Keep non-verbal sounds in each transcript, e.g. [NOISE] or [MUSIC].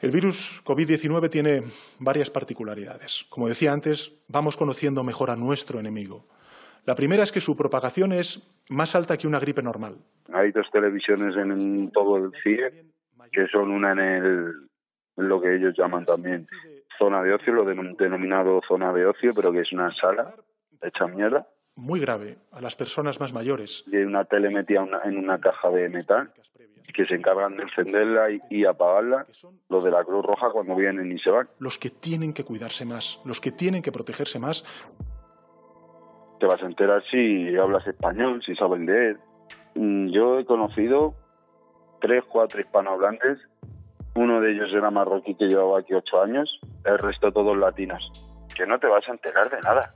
El virus COVID-19 tiene varias particularidades. Como decía antes, vamos conociendo mejor a nuestro enemigo. La primera es que su propagación es más alta que una gripe normal. Hay dos televisiones en todo el CIE, que son una en, el, en lo que ellos llaman también zona de ocio, lo denominado zona de ocio, pero que es una sala hecha mierda. Muy grave a las personas más mayores. Y hay una tele metida en una caja de metal que se encargan de encenderla y, apagarla, los de la Cruz Roja cuando vienen y se van. Los que tienen que cuidarse más, los que tienen que protegerse más. Te vas a enterar si hablas español, si sabes leer. Mm, yo he conocido tres, cuatro hispanohablantes. Uno de ellos era marroquí que llevaba aquí ocho años, el resto todos latinos. Que no te vas a enterar de nada.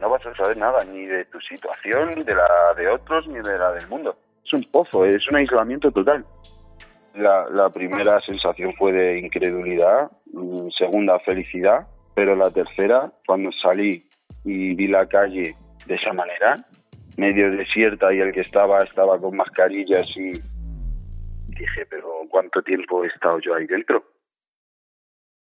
No vas a saber nada, ni de tu situación, ni de la de otros, ni de la del mundo es un pozo, es un aislamiento total. La, primera sensación fue de incredulidad, mm, segunda felicidad, pero la tercera, cuando salí y vi la calle de esa manera, medio desierta y el que estaba estaba con mascarillas y dije, pero ¿cuánto tiempo he estado yo ahí dentro?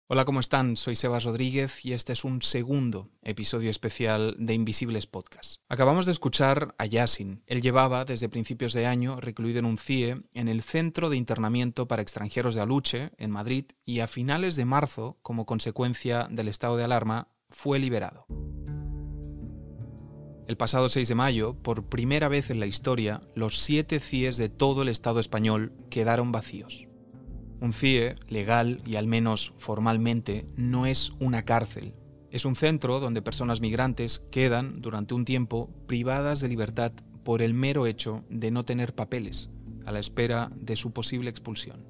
Hola, ¿cómo están? Soy Sebas Rodríguez y este es un segundo episodio especial de Invisibles Podcast. Acabamos de escuchar a Yasin. Él llevaba desde principios de año recluido en un CIE en el Centro de Internamiento para Extranjeros de Aluche, en Madrid, y a finales de marzo, como consecuencia del estado de alarma, fue liberado. El pasado 6 de mayo, por primera vez en la historia, los siete CIEs de todo el Estado español quedaron vacíos. Un CIE, legal y al menos formalmente, no es una cárcel. Es un centro donde personas migrantes quedan durante un tiempo privadas de libertad por el mero hecho de no tener papeles, a la espera de su posible expulsión.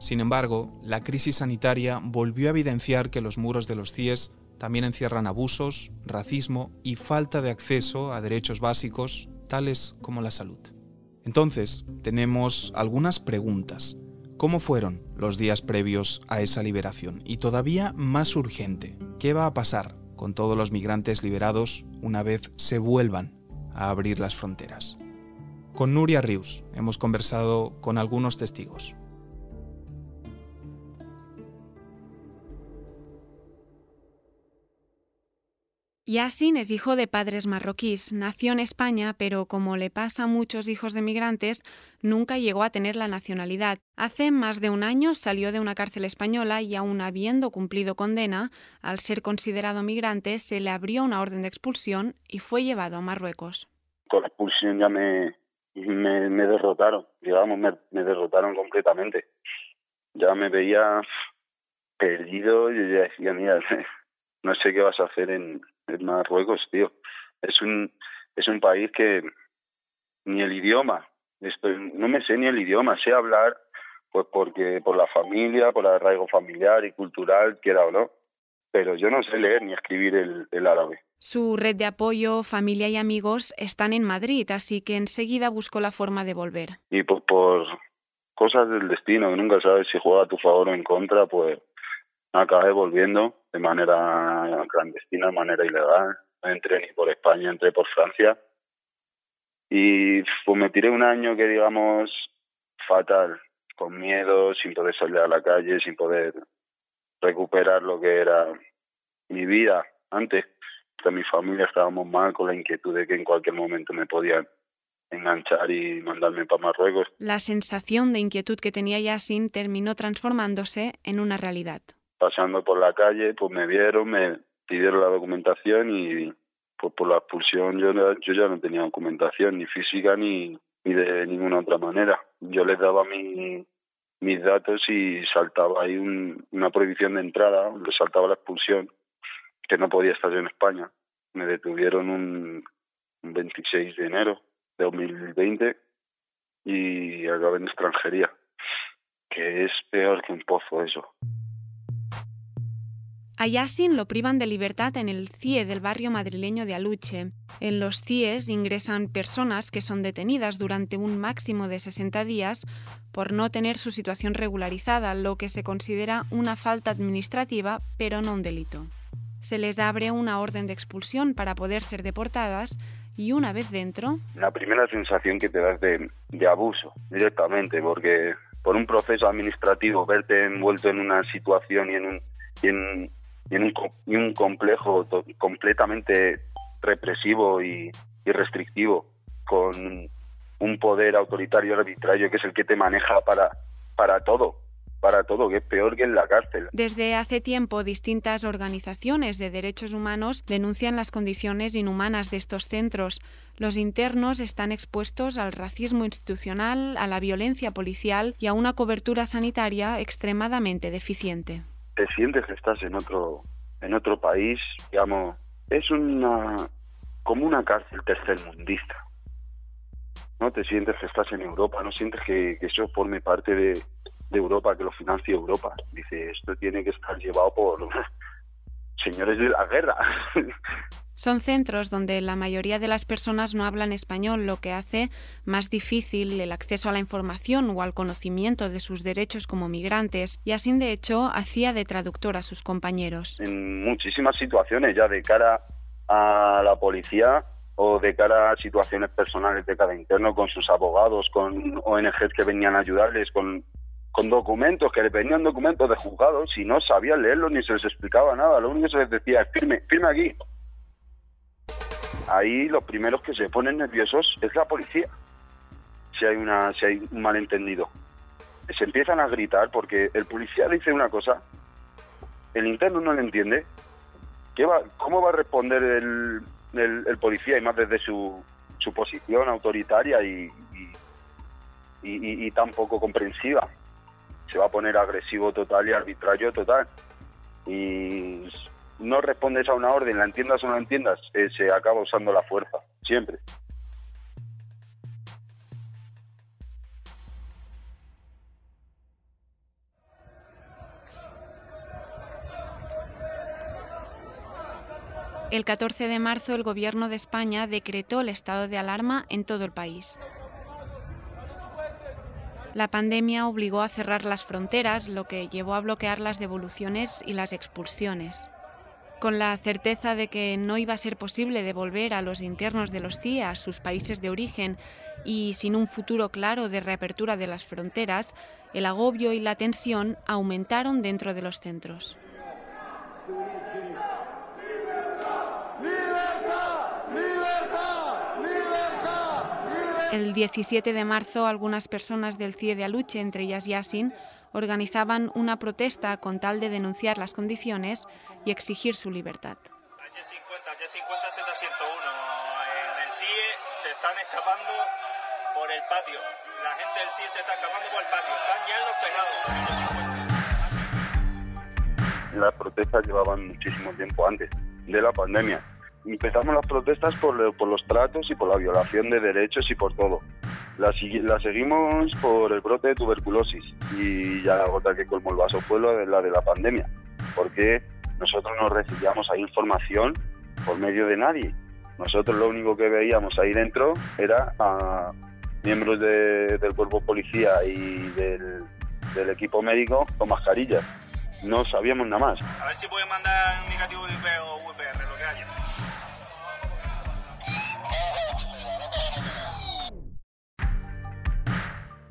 Sin embargo, la crisis sanitaria volvió a evidenciar que los muros de los CIES también encierran abusos, racismo y falta de acceso a derechos básicos, tales como la salud. Entonces, tenemos algunas preguntas ¿Cómo fueron los días previos a esa liberación? Y todavía más urgente, ¿qué va a pasar con todos los migrantes liberados una vez se vuelvan a abrir las fronteras? Con Nuria Rius hemos conversado con algunos testigos. Yassin es hijo de padres marroquíes. Nació en España, pero como le pasa a muchos hijos de migrantes, nunca llegó a tener la nacionalidad. Hace más de un año salió de una cárcel española y aún habiendo cumplido condena, al ser considerado migrante, se le abrió una orden de expulsión y fue llevado a Marruecos. Con expulsión ya me, me, derrotaron, digamos, me, me derrotaron completamente. Ya me veía perdido y ya decía, mira, [LAUGHS] no sé qué vas a hacer en, en Marruecos, tío. Es un, es un país que ni el idioma, estoy, no me sé ni el idioma, sé hablar pues porque por la familia, por el arraigo familiar y cultural, quiera o no, pero yo no sé leer ni escribir el, el árabe. Su red de apoyo, familia y amigos están en Madrid, así que enseguida buscó la forma de volver. Y pues por cosas del destino, que nunca sabes si juega a tu favor o en contra, pues acabé volviendo de manera clandestina, de manera ilegal. Entré ni por España, entré por Francia. Y pues me tiré un año que digamos fatal, con miedo, sin poder salir a la calle, sin poder recuperar lo que era mi vida antes. De mi familia estábamos mal con la inquietud de que en cualquier momento me podían enganchar y mandarme para Marruecos. La sensación de inquietud que tenía Yasin terminó transformándose en una realidad pasando por la calle, pues me vieron, me pidieron la documentación y pues por la expulsión yo, yo ya no tenía documentación ni física ni, ni de ninguna otra manera. Yo les daba mi, mis datos y saltaba ahí una prohibición de entrada, le saltaba la expulsión, que no podía estar en España. Me detuvieron un, un 26 de enero de 2020 y acabé en extranjería, que es peor que un pozo eso. A Yasin lo privan de libertad en el CIE del barrio madrileño de Aluche. En los CIEs ingresan personas que son detenidas durante un máximo de 60 días por no tener su situación regularizada, lo que se considera una falta administrativa, pero no un delito. Se les abre una orden de expulsión para poder ser deportadas y una vez dentro... La primera sensación que te das de, de abuso directamente, porque por un proceso administrativo, verte envuelto en una situación y en un, y en, un, un, complejo completamente represivo y, y restrictivo, con un poder autoritario y arbitrario que es el que te maneja para, para todo, para todo, que es peor que en la cárcel. Desde hace tiempo, distintas organizaciones de derechos humanos denuncian las condiciones inhumanas de estos centros. Los internos están expuestos al racismo institucional, a la violencia policial y a una cobertura sanitaria extremadamente deficiente. Te sientes que estás en otro, en otro país, digamos, es una como una cárcel tercermundista. No te sientes que estás en Europa, no sientes que, que eso forme parte de, de Europa, que lo financie Europa. Dice, esto tiene que estar llevado por [LAUGHS] señores de la guerra. [LAUGHS] Son centros donde la mayoría de las personas no hablan español, lo que hace más difícil el acceso a la información o al conocimiento de sus derechos como migrantes, y así de hecho hacía de traductor a sus compañeros. En muchísimas situaciones, ya de cara a la policía o de cara a situaciones personales de cada interno, con sus abogados, con ONGs que venían a ayudarles, con con documentos, que le venían documentos de juzgados y no sabían leerlos ni se les explicaba nada. Lo único que se les decía es firme, firme aquí. Ahí los primeros que se ponen nerviosos es la policía. Si hay una, si hay un malentendido. Se empiezan a gritar porque el policía dice una cosa, el interno no le entiende. ¿Qué va, ¿Cómo va a responder el, policía y más desde su, su posición autoritaria y, y, y tan poco comprensiva? se va a poner agresivo total y arbitrario total. Y no respondes a una orden, la entiendas o no la entiendas, eh, se acaba usando la fuerza, siempre. El 14 de marzo el Gobierno de España decretó el estado de alarma en todo el país. La pandemia obligó a cerrar las fronteras, lo que llevó a bloquear las devoluciones y las expulsiones. Con la certeza de que no iba a ser posible devolver a los internos de los CIA sus países de origen y sin un futuro claro de reapertura de las fronteras, el agobio y la tensión aumentaron dentro de los centros. El 17 de marzo, algunas personas del CIE de Aluche, entre ellas Yasin, organizaban una protesta con tal de denunciar las condiciones y exigir su libertad. Y 50 Y50 Z101. En el CIE se están escapando por el patio. La gente del CIE se está escapando por el patio. Están ya en los tejados. Las protestas llevaban muchísimo tiempo antes de la pandemia empezamos las protestas por, los tratos y por la violación de derechos y por todo. La, seguimos por el brote de tuberculosis y ya la gota que colmó el vaso fue la de la pandemia, porque nosotros no recibíamos ahí información por medio de nadie. Nosotros lo único que veíamos ahí dentro era a miembros del cuerpo policía y del, equipo médico con mascarillas. No sabíamos nada más. A ver si puede mandar negativo o VPR, lo que haya.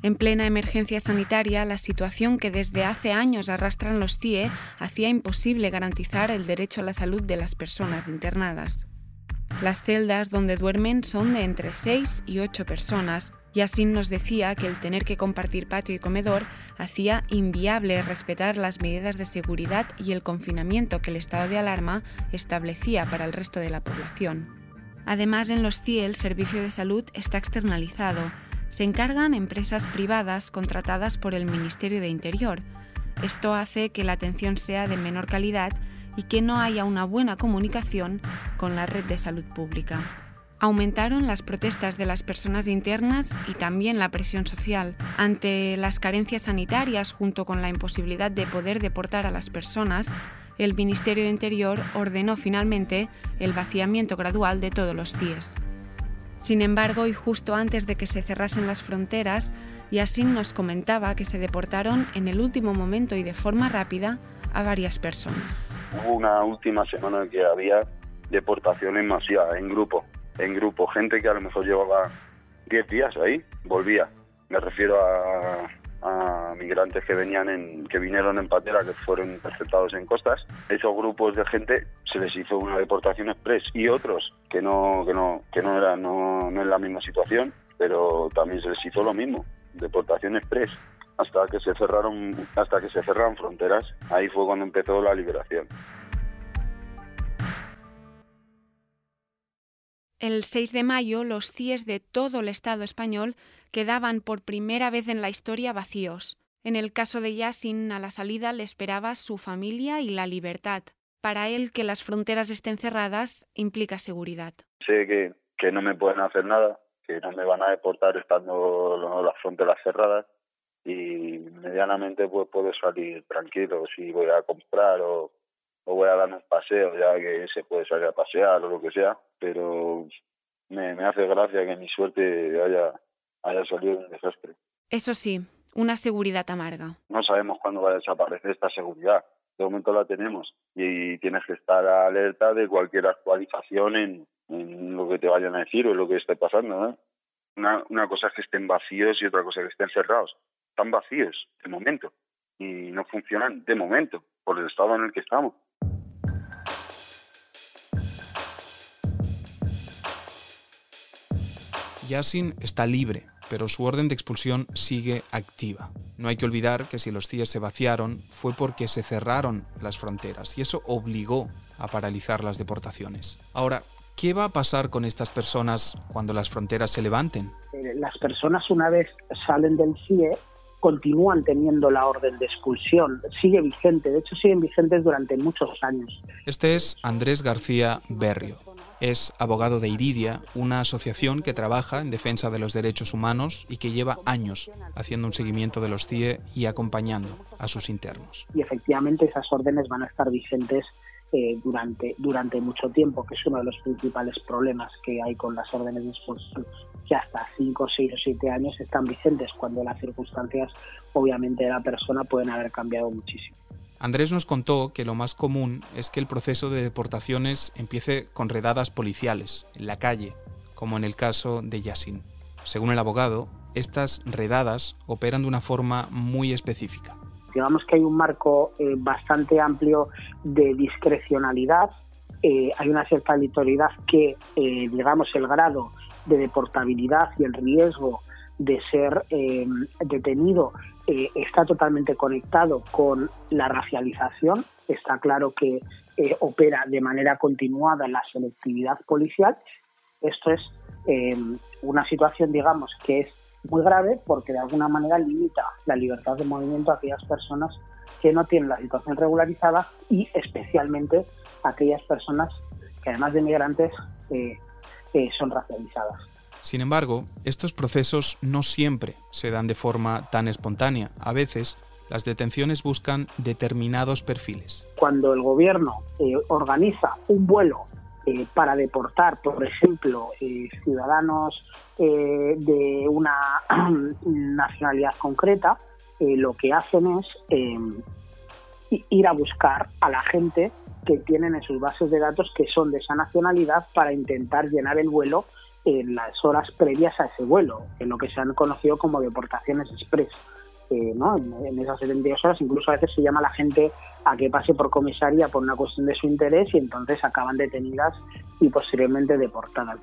En plena emergencia sanitaria, la situación que desde hace años arrastran los CIE hacía imposible garantizar el derecho a la salud de las personas internadas. Las celdas donde duermen son de entre 6 y 8 personas, y así nos decía que el tener que compartir patio y comedor hacía inviable respetar las medidas de seguridad y el confinamiento que el estado de alarma establecía para el resto de la población. Además, en los CIE el servicio de salud está externalizado, se encargan empresas privadas contratadas por el Ministerio de Interior. Esto hace que la atención sea de menor calidad y que no haya una buena comunicación con la red de salud pública. Aumentaron las protestas de las personas internas y también la presión social. Ante las carencias sanitarias junto con la imposibilidad de poder deportar a las personas, el Ministerio de Interior ordenó finalmente el vaciamiento gradual de todos los CIES. Sin embargo, y justo antes de que se cerrasen las fronteras, Yassin nos comentaba que se deportaron en el último momento y de forma rápida a varias personas. Hubo una última semana que había deportaciones masivas, en grupo, en grupo, gente que a lo mejor llevaba 10 días ahí, volvía. Me refiero a, a migrantes que venían en, que vinieron en patera, que fueron interceptados en costas. Esos grupos de gente se les hizo una deportación express y otros que no, que no, que no eran, no, no en la misma situación, pero también se les hizo lo mismo, deportación express hasta que se cerraron hasta que se cerraron fronteras ahí fue cuando empezó la liberación El 6 de mayo los CIES de todo el Estado español quedaban por primera vez en la historia vacíos. En el caso de Yassin, a la salida le esperaba su familia y la libertad. Para él, que las fronteras estén cerradas implica seguridad. Sé que, que no me pueden hacer nada, que no me van a deportar estando las fronteras cerradas y medianamente pues puedo salir tranquilo si voy a comprar o, o voy a dar un paseo ya que se puede salir a pasear o lo que sea pero me, me hace gracia que mi suerte haya haya salido un desastre eso sí una seguridad amarga no sabemos cuándo va a desaparecer esta seguridad de momento la tenemos y, tienes que estar alerta de cualquier actualización en, en lo que te vayan a decir o en lo que esté pasando ¿eh? una, una cosa es que estén vacíos y otra cosa es que estén cerrados están vacíos de momento y no funcionan de momento por el estado en el que estamos. Yasin está libre, pero su orden de expulsión sigue activa. No hay que olvidar que si los CIES se vaciaron fue porque se cerraron las fronteras y eso obligó a paralizar las deportaciones. Ahora, ¿Qué va a pasar con estas personas cuando las fronteras se levanten? Eh, las personas una vez salen del CIE continúan teniendo la orden de expulsión, sigue vigente, de hecho siguen vigentes durante muchos años. Este es Andrés García Berrio. Es abogado de Iridia, una asociación que trabaja en defensa de los derechos humanos y que lleva años haciendo un seguimiento de los CIE y acompañando a sus internos. Y efectivamente esas órdenes van a estar vigentes eh, durante, durante mucho tiempo, que es uno de los principales problemas que hay con las órdenes de expulsión que hasta 5, 6 o 7 años están vigentes, cuando las circunstancias obviamente de la persona pueden haber cambiado muchísimo. Andrés nos contó que lo más común es que el proceso de deportaciones empiece con redadas policiales, en la calle, como en el caso de Yasin. Según el abogado, estas redadas operan de una forma muy específica. Digamos que hay un marco eh, bastante amplio de discrecionalidad, eh, hay una cierta aleatoriedad que, eh, digamos, el grado de deportabilidad y el riesgo de ser eh, detenido eh, está totalmente conectado con la racialización. Está claro que eh, opera de manera continuada la selectividad policial. Esto es una situación, digamos, que es muy grave porque de alguna manera limita la libertad de movimiento a aquellas personas que no tienen la situación regularizada y especialmente a aquellas personas que además de migrantes son racializadas. Sin embargo, estos procesos no siempre se dan de forma tan espontánea. A veces, las detenciones buscan determinados perfiles. Cuando el gobierno eh, organiza un vuelo eh, para deportar, por ejemplo, eh, ciudadanos de una [CLEARS THROAT] nacionalidad concreta, lo que hacen es ir a buscar a la gente que tienen en sus bases de datos que son de esa nacionalidad para intentar llenar el vuelo en las horas previas a ese vuelo, en lo que se han conocido como deportaciones express. Eh, ¿no? en, esas 72 horas incluso a veces se llama a la gente a que pase por comisaría por una cuestión de su interés y entonces acaban detenidas y posteriormente deportadas.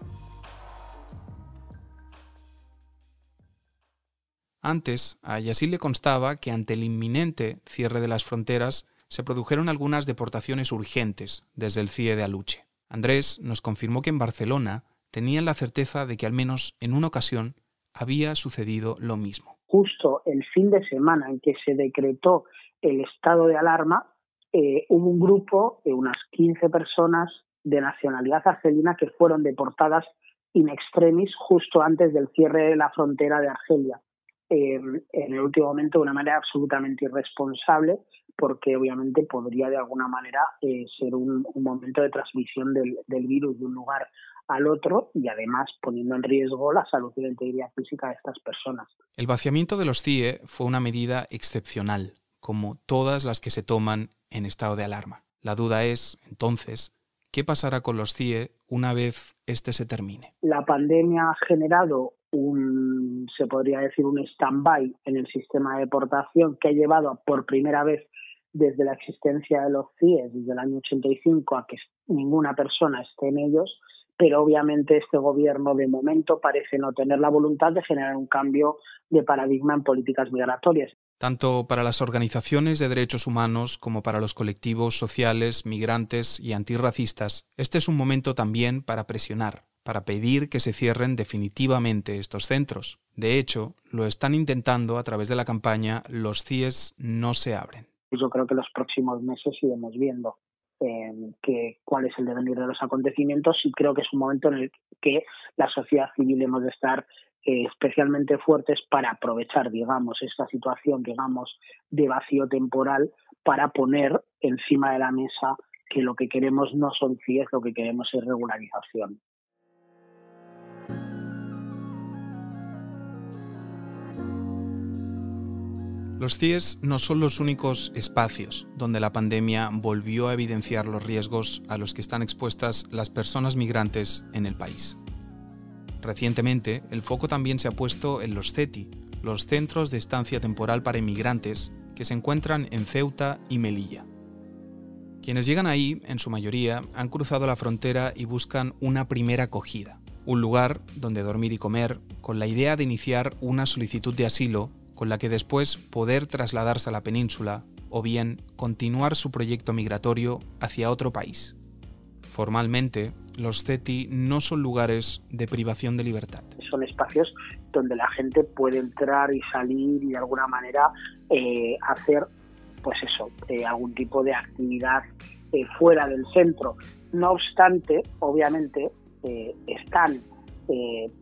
Antes, a Yasil le constaba que ante el inminente cierre de las fronteras se produjeron algunas deportaciones urgentes desde el CIE de Aluche. Andrés nos confirmó que en Barcelona tenían la certeza de que al menos en una ocasión había sucedido lo mismo. Justo el fin de semana en que se decretó el estado de alarma, eh, hubo un grupo de unas 15 personas de nacionalidad argelina que fueron deportadas in extremis justo antes del cierre de la frontera de Argelia. en el último momento de una manera absolutamente irresponsable porque obviamente podría de alguna manera eh, ser un, momento de transmisión del, virus de un lugar al otro y además poniendo en riesgo la salud y la integridad física de estas personas. El vaciamiento de los CIE fue una medida excepcional, como todas las que se toman en estado de alarma. La duda es, entonces, ¿qué pasará con los CIE una vez este se termine? La pandemia ha generado un, se podría decir, un stand-by en el sistema de deportación que ha llevado por primera vez desde la existencia de los CIES, desde el año 85, a que ninguna persona esté en ellos, pero obviamente este gobierno de momento parece no tener la voluntad de generar un cambio de paradigma en políticas migratorias. Tanto para las organizaciones de derechos humanos como para los colectivos sociales, migrantes y antirracistas, este es un momento también para presionar, para pedir que se cierren definitivamente estos centros. De hecho, lo están intentando a través de la campaña Los CIES no se abren. Yo creo que los próximos meses iremos viendo eh, que, cuál es el devenir de los acontecimientos y creo que es un momento en el que la sociedad civil hemos de estar eh, especialmente fuertes para aprovechar, digamos, esta situación, digamos, de vacío temporal para poner encima de la mesa que lo que queremos no son CIES, lo que queremos es regularización. Los CIES no son los únicos espacios donde la pandemia volvió a evidenciar los riesgos a los que están expuestas las personas migrantes en el país. Recientemente, el foco también se ha puesto en los CETI, los Centros de Estancia Temporal para Inmigrantes, que se encuentran en Ceuta y Melilla. Quienes llegan ahí, en su mayoría, han cruzado la frontera y buscan una primera acogida, un lugar donde dormir y comer, con la idea de iniciar una solicitud de asilo con la que después poder trasladarse a la península o bien continuar su proyecto migratorio hacia otro país. Formalmente, los CETI no son lugares de privación de libertad. Son espacios donde la gente puede entrar y salir y de alguna manera eh, hacer, pues eso, eh, algún tipo de actividad eh, fuera del centro. No obstante, obviamente, están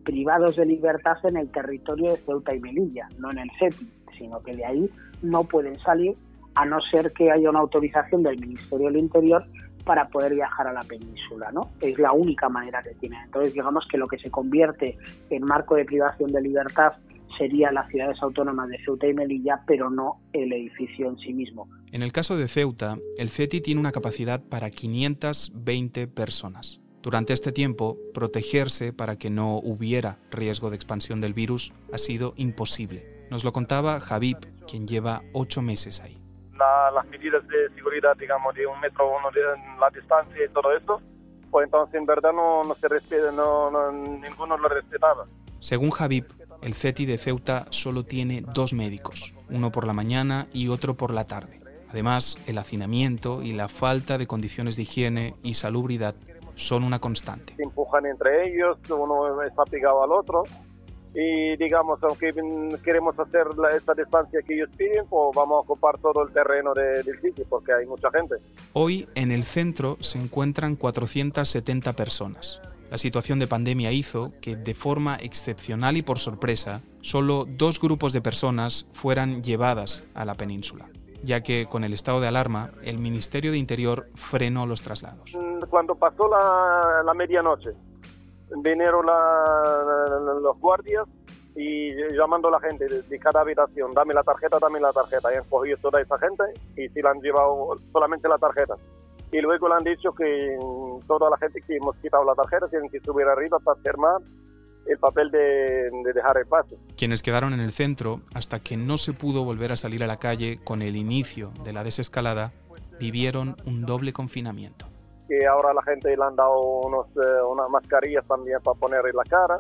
privados de libertad en el territorio de Ceuta y Melilla, no en el CETI, sino que de ahí no pueden salir a no ser que haya una autorización del Ministerio del Interior para poder viajar a la península, ¿no? Es la única manera que tienen. Entonces, digamos que lo que se convierte en marco de privación de libertad sería las ciudades autónomas de Ceuta y Melilla, pero no el edificio en sí mismo. En el caso de Ceuta, el CETI tiene una capacidad para 520 personas. Durante este tiempo, protegerse para que no hubiera riesgo de expansión del virus ha sido imposible. Nos lo contaba Javib, quien lleva ocho meses ahí. las medidas de seguridad, digamos, de un metro uno de la distancia y todo esto, pues entonces en verdad no, no se respeta, no, ninguno lo respetaba. Según Javib, el CETI de Ceuta solo tiene dos médicos, uno por la mañana y otro por la tarde. Además, el hacinamiento y la falta de condiciones de higiene y salubridad son una constante. Se empujan entre ellos, uno está pegado al otro y digamos, aunque queremos hacer la, esta distancia que ellos piden, pues vamos a ocupar todo el terreno del sitio porque hay mucha gente. Hoy en el centro se encuentran 470 personas. La situación de pandemia hizo que, de forma excepcional y por sorpresa, solo dos grupos de personas fueran llevadas a la península ya que con el estado de alarma el Ministerio de Interior frenó los traslados. Cuando pasó la, medianoche, vinieron los guardias y llamando a la gente de, cada habitación, dame la tarjeta, dame la tarjeta. Y han cogido toda esa gente y se le han llevado solamente la tarjeta. Y luego le han dicho que toda la gente que hemos quitado la tarjeta tienen que subir arriba para firmar el papel de, dejar el paso. Quienes quedaron en el centro, hasta que no se pudo volver a salir a la calle con el inicio de la desescalada, vivieron un doble confinamiento. Que ahora la gente le han dado unos, eh, unas mascarillas también para poner en la cara.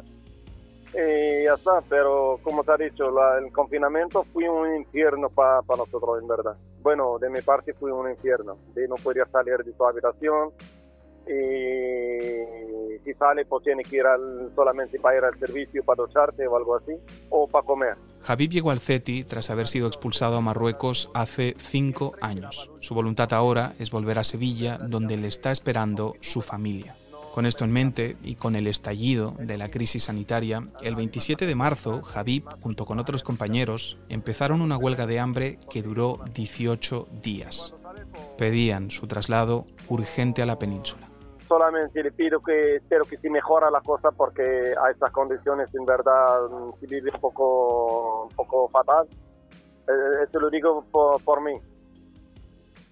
Y ya está, pero como te ha dicho, el confinamiento fue un infierno para nosotros, en verdad. Bueno, de mi parte fue un infierno. De no poder salir de tu habitación, y si sale pues tiene que ir solamente para ir al servicio, para ducharte o algo así, o para comer. Habib llegó al CETI tras haber sido expulsado a Marruecos hace cinco años. Su voluntad ahora es volver a Sevilla, donde le está esperando su familia. Con esto en mente y con el estallido de la crisis sanitaria, el 27 de marzo, Habib, junto con otros compañeros, empezaron una huelga de hambre que duró 18 días. Pedían su traslado urgente a la península solamente repito que espero que sí mejora la cosa porque a estas condiciones en verdad mm, se vive un poco, un poco fatal. Eh, eh esto lo digo por, por mí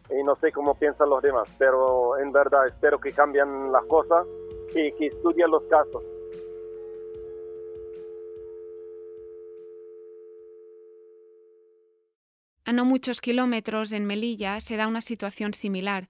y no sé cómo piensan los demás, pero en verdad espero que cambien las cosas y que estudien los casos. A no muchos kilómetros en Melilla se da una situación similar.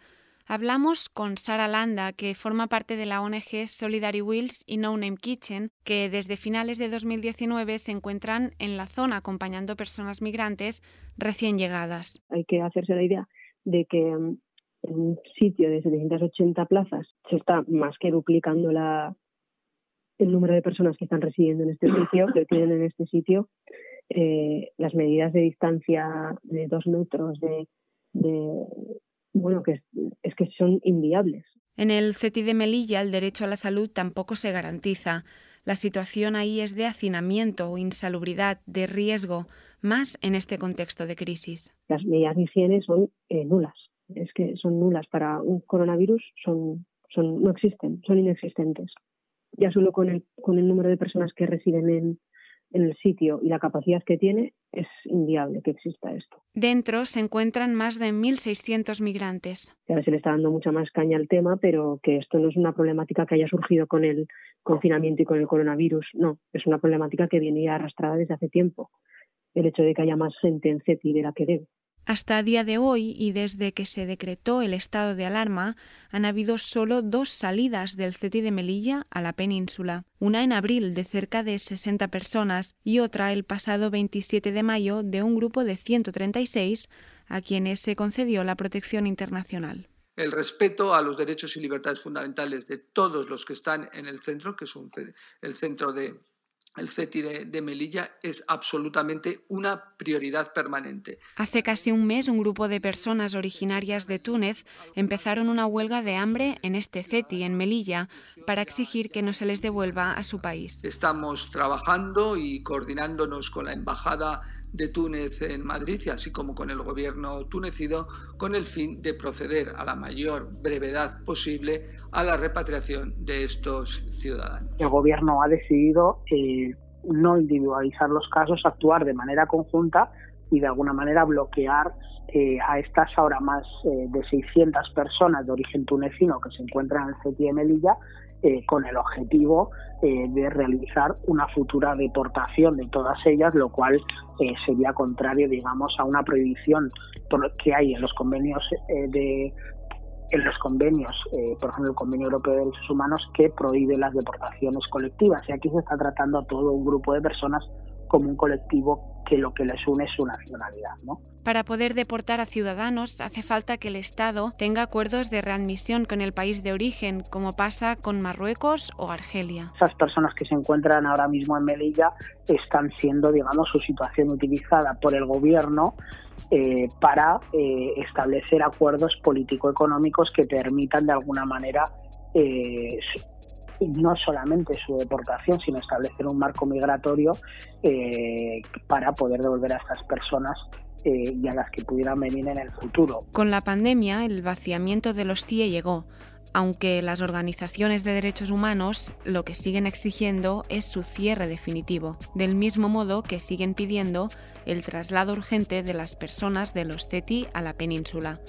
Hablamos con Sara Landa, que forma parte de la ONG Solidary Wheels y No Name Kitchen, que desde finales de 2019 se encuentran en la zona acompañando personas migrantes recién llegadas. Hay que hacerse la idea de que mm, en un sitio de 780 plazas se está más que duplicando la, el número de personas que están residiendo en este [LAUGHS] sitio, que tienen en este sitio, eh, las medidas de distancia de dos metros, de, bueno, que es, que son inviables. En el CETI de Melilla el derecho a la salud tampoco se garantiza. La situación ahí es de hacinamiento o insalubridad, de riesgo, más en este contexto de crisis. Las medidas de higiene son eh, nulas. Es que son nulas para un coronavirus, son, son, no existen, son inexistentes. Ya solo con el, con el número de personas que residen en, en el sitio y la capacidad que tiene, es inviable que exista esto. Dentro se encuentran más de 1.600 migrantes. A se le está dando mucha más caña al tema, pero que esto no es una problemática que haya surgido con el confinamiento y con el coronavirus. No, es una problemática que viene arrastrada desde hace tiempo. El hecho de que haya más gente en CETI de la que debe. Hasta el día de hoy y desde que se decretó el estado de alarma, han habido solo dos salidas del CETI de Melilla a la península, una en abril de cerca de 60 personas y otra el pasado 27 de mayo de un grupo de 136 a quienes se concedió la protección internacional. El respeto a los derechos y libertades fundamentales de todos los que están en el centro, que es el centro de el CETI de, Melilla es absolutamente una prioridad permanente. Hace casi un mes un grupo de personas originarias de Túnez empezaron una huelga de hambre en este CETI, en Melilla, para exigir que no se les devuelva a su país. Estamos trabajando y coordinándonos con la Embajada de Túnez en Madrid así como con el gobierno tunecido con el fin de proceder a la mayor brevedad posible a la repatriación de estos ciudadanos. El gobierno ha decidido eh, no individualizar los casos, actuar de manera conjunta y de alguna manera bloquear eh, a estas ahora más eh, de 600 personas de origen tunecino que se encuentran en el CETI de Melilla eh, con el objetivo eh, de realizar una futura deportación de todas ellas, lo cual eh, sería contrario, digamos, a una prohibición que hay en los convenios de en los convenios, por ejemplo, el Convenio Europeo de Derechos Humanos, que prohíbe las deportaciones colectivas. Y aquí se está tratando a todo un grupo de personas como un colectivo que lo que les une es su nacionalidad. ¿no? Para poder deportar a ciudadanos hace falta que el Estado tenga acuerdos de readmisión con el país de origen, como pasa con Marruecos o Argelia. Esas personas que se encuentran ahora mismo en Melilla están siendo, digamos, su situación utilizada por el gobierno eh, para eh, establecer acuerdos político-económicos que permitan de alguna manera eh, no solamente su deportación, sino establecer un marco migratorio eh, para poder devolver a estas personas eh, y a las que pudieran venir en el futuro. Con la pandemia, el vaciamiento de los CIE llegó, aunque las organizaciones de derechos humanos lo que siguen exigiendo es su cierre definitivo, del mismo modo que siguen pidiendo el traslado urgente de las personas de los CETI a la península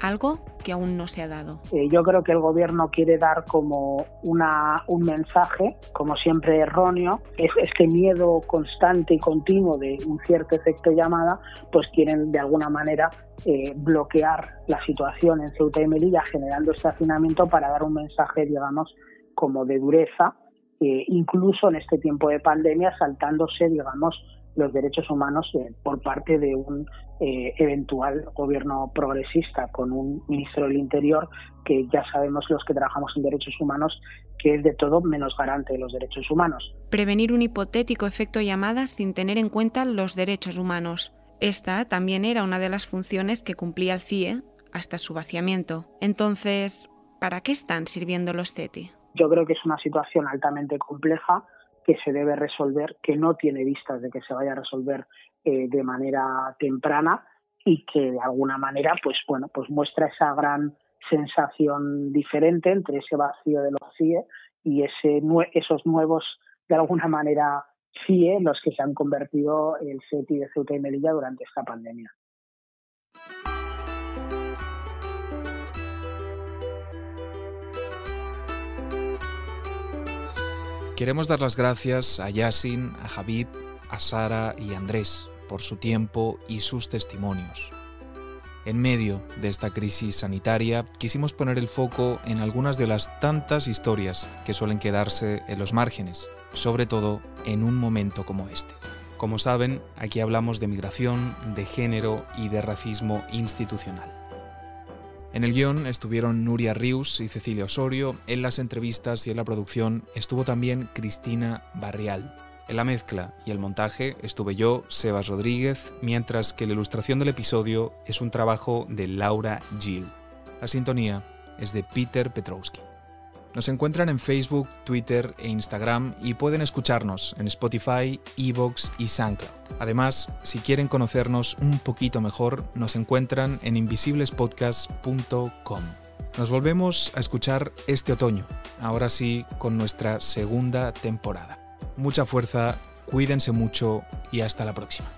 algo que aún no se ha dado. Eh, yo creo que el gobierno quiere dar como una, un mensaje, como siempre erróneo, es este miedo constante y continuo de un cierto efecto llamada, pues quieren de alguna manera eh, bloquear la situación en Ceuta y Melilla, generando este hacinamiento para dar un mensaje, digamos, como de dureza, eh, incluso en este tiempo de pandemia, saltándose, digamos, los derechos humanos eh, por parte de un eh, eventual gobierno progresista con un ministro del Interior que ya sabemos los que trabajamos en derechos humanos que es de todo menos garante de los derechos humanos. Prevenir un hipotético efecto llamada sin tener en cuenta los derechos humanos. Esta también era una de las funciones que cumplía el CIE hasta su vaciamiento. Entonces, ¿para qué están sirviendo los CETI? Yo creo que es una situación altamente compleja que se debe resolver, que no tiene vistas de que se vaya a resolver eh, de manera temprana y que de alguna manera, pues bueno, pues muestra esa gran sensación diferente entre ese vacío de los CIE y ese, esos nuevos, de alguna manera, CIE, los que se han convertido el CETI de Ceuta y Melilla durante esta pandemia. Queremos dar las gracias a Yasin, a Javid, a Sara y a Andrés por su tiempo y sus testimonios. En medio de esta crisis sanitaria, quisimos poner el foco en algunas de las tantas historias que suelen quedarse en los márgenes, sobre todo en un momento como este. Como saben, aquí hablamos de migración, de género y de racismo institucional. En el guion estuvieron Nuria Rius y Cecilia Osorio, en las entrevistas y en la producción estuvo también Cristina Barrial. En la mezcla y el montaje estuve yo, Sebas Rodríguez, mientras que la ilustración del episodio es un trabajo de Laura Gill. La sintonía es de Peter Petrowski. Nos encuentran en Facebook, Twitter e Instagram y pueden escucharnos en Spotify, Evox y SoundCloud. Además, si quieren conocernos un poquito mejor, nos encuentran en invisiblespodcast.com. Nos volvemos a escuchar este otoño, ahora sí con nuestra segunda temporada. Mucha fuerza, cuídense mucho y hasta la próxima.